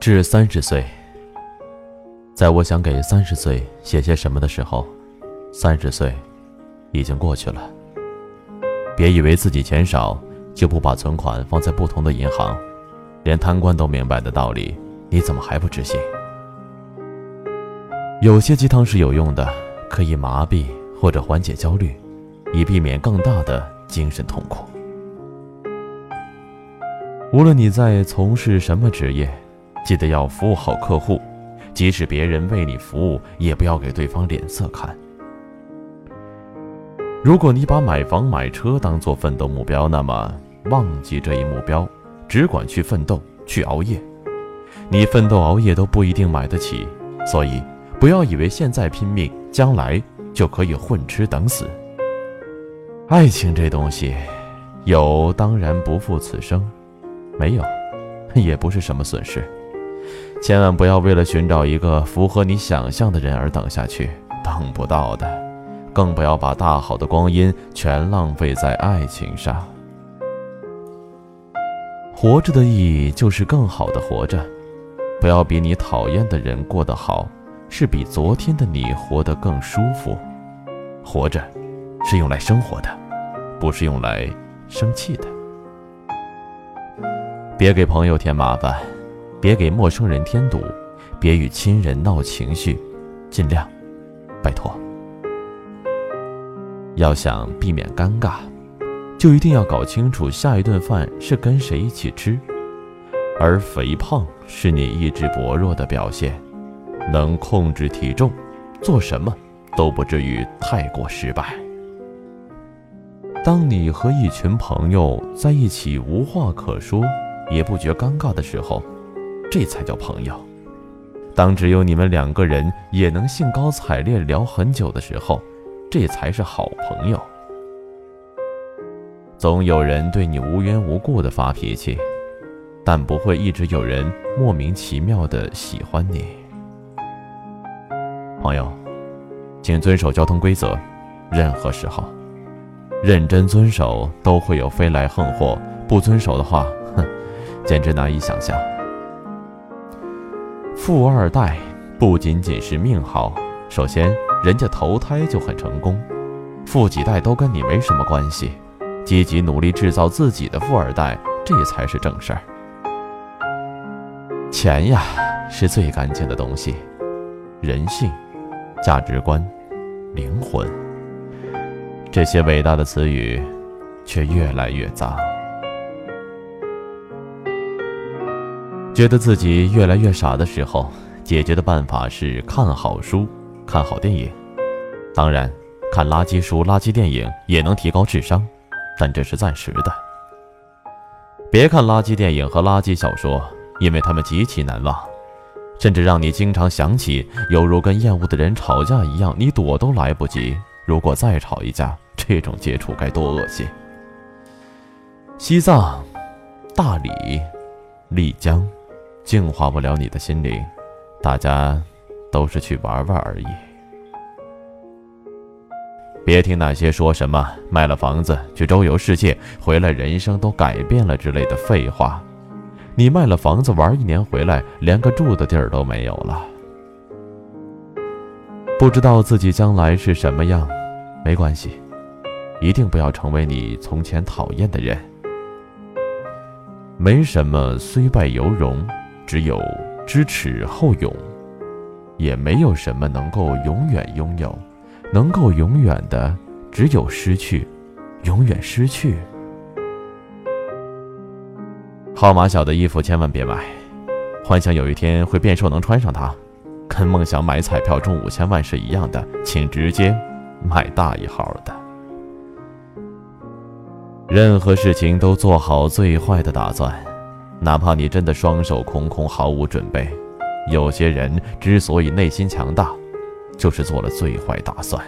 至三十岁，在我想给三十岁写些什么的时候，三十岁已经过去了。别以为自己钱少就不把存款放在不同的银行，连贪官都明白的道理，你怎么还不执行？有些鸡汤是有用的，可以麻痹或者缓解焦虑，以避免更大的精神痛苦。无论你在从事什么职业。记得要服务好客户，即使别人为你服务，也不要给对方脸色看。如果你把买房买车当做奋斗目标，那么忘记这一目标，只管去奋斗，去熬夜。你奋斗熬夜都不一定买得起，所以不要以为现在拼命，将来就可以混吃等死。爱情这东西，有当然不负此生，没有，也不是什么损失。千万不要为了寻找一个符合你想象的人而等下去，等不到的；更不要把大好的光阴全浪费在爱情上。活着的意义就是更好的活着，不要比你讨厌的人过得好，是比昨天的你活得更舒服。活着，是用来生活的，不是用来生气的。别给朋友添麻烦。别给陌生人添堵，别与亲人闹情绪，尽量，拜托。要想避免尴尬，就一定要搞清楚下一顿饭是跟谁一起吃。而肥胖是你意志薄弱的表现，能控制体重，做什么都不至于太过失败。当你和一群朋友在一起无话可说，也不觉尴尬的时候。这才叫朋友。当只有你们两个人也能兴高采烈聊很久的时候，这才是好朋友。总有人对你无缘无故的发脾气，但不会一直有人莫名其妙的喜欢你。朋友，请遵守交通规则，任何时候，认真遵守都会有飞来横祸；不遵守的话，哼，简直难以想象。富二代不仅仅是命好，首先人家投胎就很成功，富几代都跟你没什么关系。积极努力制造自己的富二代，这才是正事儿。钱呀，是最干净的东西，人性、价值观、灵魂，这些伟大的词语，却越来越脏。觉得自己越来越傻的时候，解决的办法是看好书、看好电影。当然，看垃圾书、垃圾电影也能提高智商，但这是暂时的。别看垃圾电影和垃圾小说，因为他们极其难忘，甚至让你经常想起，犹如跟厌恶的人吵架一样，你躲都来不及。如果再吵一架，这种接触该多恶心！西藏、大理、丽江。净化不了你的心灵，大家都是去玩玩而已。别听那些说什么卖了房子去周游世界，回来人生都改变了之类的废话。你卖了房子玩一年回来，连个住的地儿都没有了。不知道自己将来是什么样，没关系，一定不要成为你从前讨厌的人。没什么虽败犹荣。只有知耻后勇，也没有什么能够永远拥有，能够永远的只有失去，永远失去。号码小的衣服千万别买，幻想有一天会变瘦能穿上它，跟梦想买彩票中五千万是一样的，请直接买大一号的。任何事情都做好最坏的打算。哪怕你真的双手空空，毫无准备，有些人之所以内心强大，就是做了最坏打算。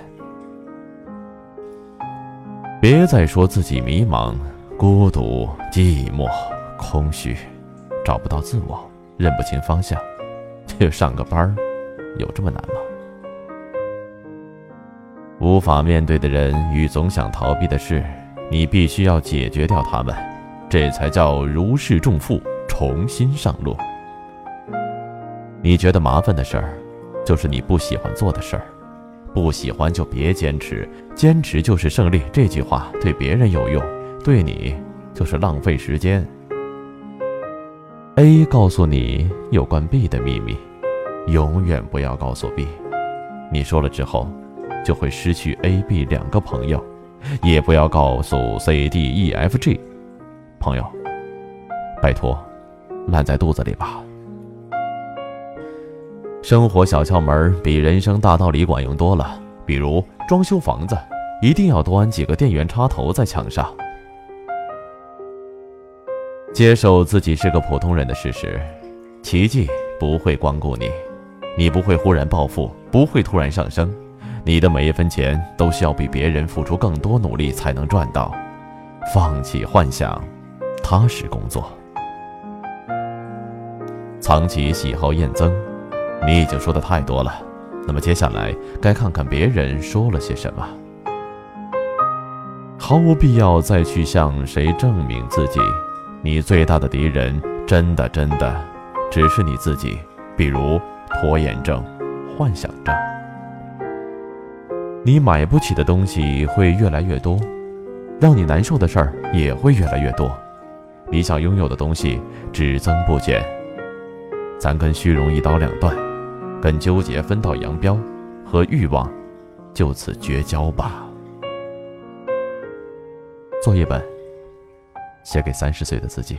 别再说自己迷茫、孤独、寂寞、空虚，找不到自我，认不清方向，去上个班有这么难吗？无法面对的人与总想逃避的事，你必须要解决掉他们。这才叫如释重负，重新上路。你觉得麻烦的事儿，就是你不喜欢做的事儿。不喜欢就别坚持，坚持就是胜利。这句话对别人有用，对你就是浪费时间。A 告诉你有关 B 的秘密，永远不要告诉 B。你说了之后，就会失去 A、B 两个朋友。也不要告诉 C、D、E、F、G 朋友，拜托，烂在肚子里吧。生活小窍门比人生大道理管用多了。比如装修房子，一定要多安几个电源插头在墙上。接受自己是个普通人的事实，奇迹不会光顾你，你不会忽然暴富，不会突然上升，你的每一分钱都需要比别人付出更多努力才能赚到。放弃幻想，踏实工作，藏起喜好厌憎。你已经说的太多了，那么接下来该看看别人说了些什么。毫无必要再去向谁证明自己，你最大的敌人真的真的只是你自己。比如拖延症、幻想症，你买不起的东西会越来越多，让你难受的事儿也会越来越多，你想拥有的东西只增不减。咱跟虚荣一刀两断。跟纠结分道扬镳，和欲望就此绝交吧。作业本，写给三十岁的自己。